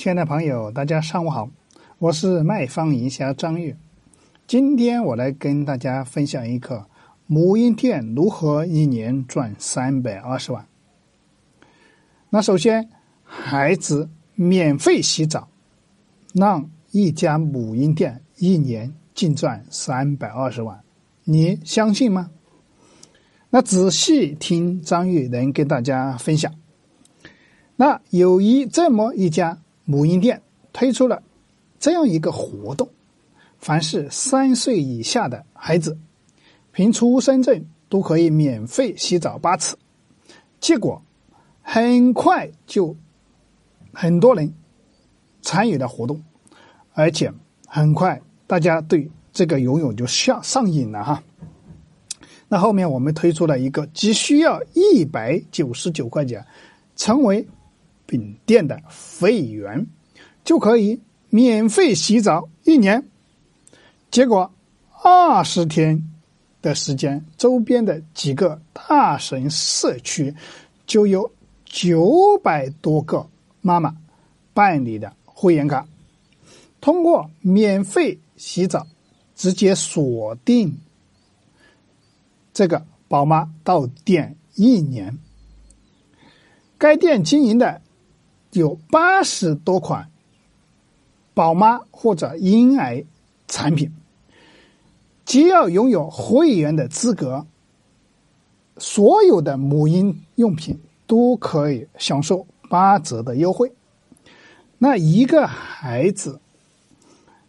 亲爱的朋友，大家上午好，我是卖方营销张玉。今天我来跟大家分享一个母婴店如何一年赚三百二十万。那首先，孩子免费洗澡，让一家母婴店一年净赚三百二十万，你相信吗？那仔细听张玉能跟大家分享。那有一这么一家母婴店推出了这样一个活动，凡是三岁以下的孩子，凭出生证都可以免费洗澡八次。结果很快就很多人参与了活动，而且很快大家对这个游泳就上上瘾了哈。那后面我们推出了一个，只需要一百九十九块钱，成为本店的会员，就可以免费洗澡一年。结果二十天的时间，周边的几个大神社区就有九百多个妈妈办理的会员卡，通过免费洗澡，直接锁定。这个宝妈到店一年，该店经营的有八十多款宝妈或者婴儿产品，只要拥有会员的资格，所有的母婴用品都可以享受八折的优惠。那一个孩子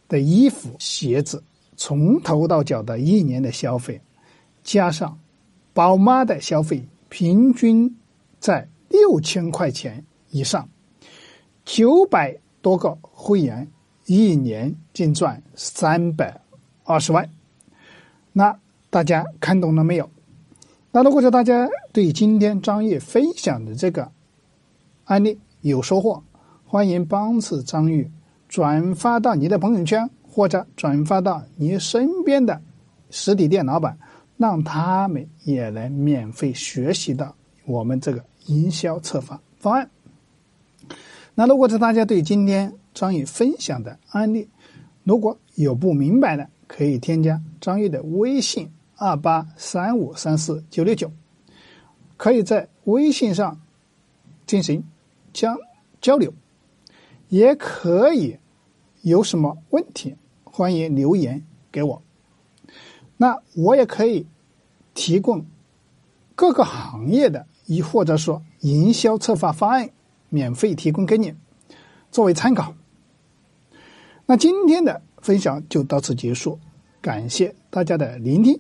的衣服、鞋子，从头到脚的一年的消费。加上宝妈的消费，平均在六千块钱以上，九百多个会员一年净赚三百二十万。那大家看懂了没有？那如果说大家对今天张玉分享的这个案例有收获，欢迎帮助张玉转发到你的朋友圈，或者转发到你身边的实体店老板。让他们也能免费学习到我们这个营销策划方案。那如果是大家对今天张宇分享的案例，如果有不明白的，可以添加张宇的微信二八三五三四九六九，可以在微信上进行交交流，也可以有什么问题，欢迎留言给我。那我也可以提供各个行业的，亦或者说营销策划方案，免费提供给你作为参考。那今天的分享就到此结束，感谢大家的聆听。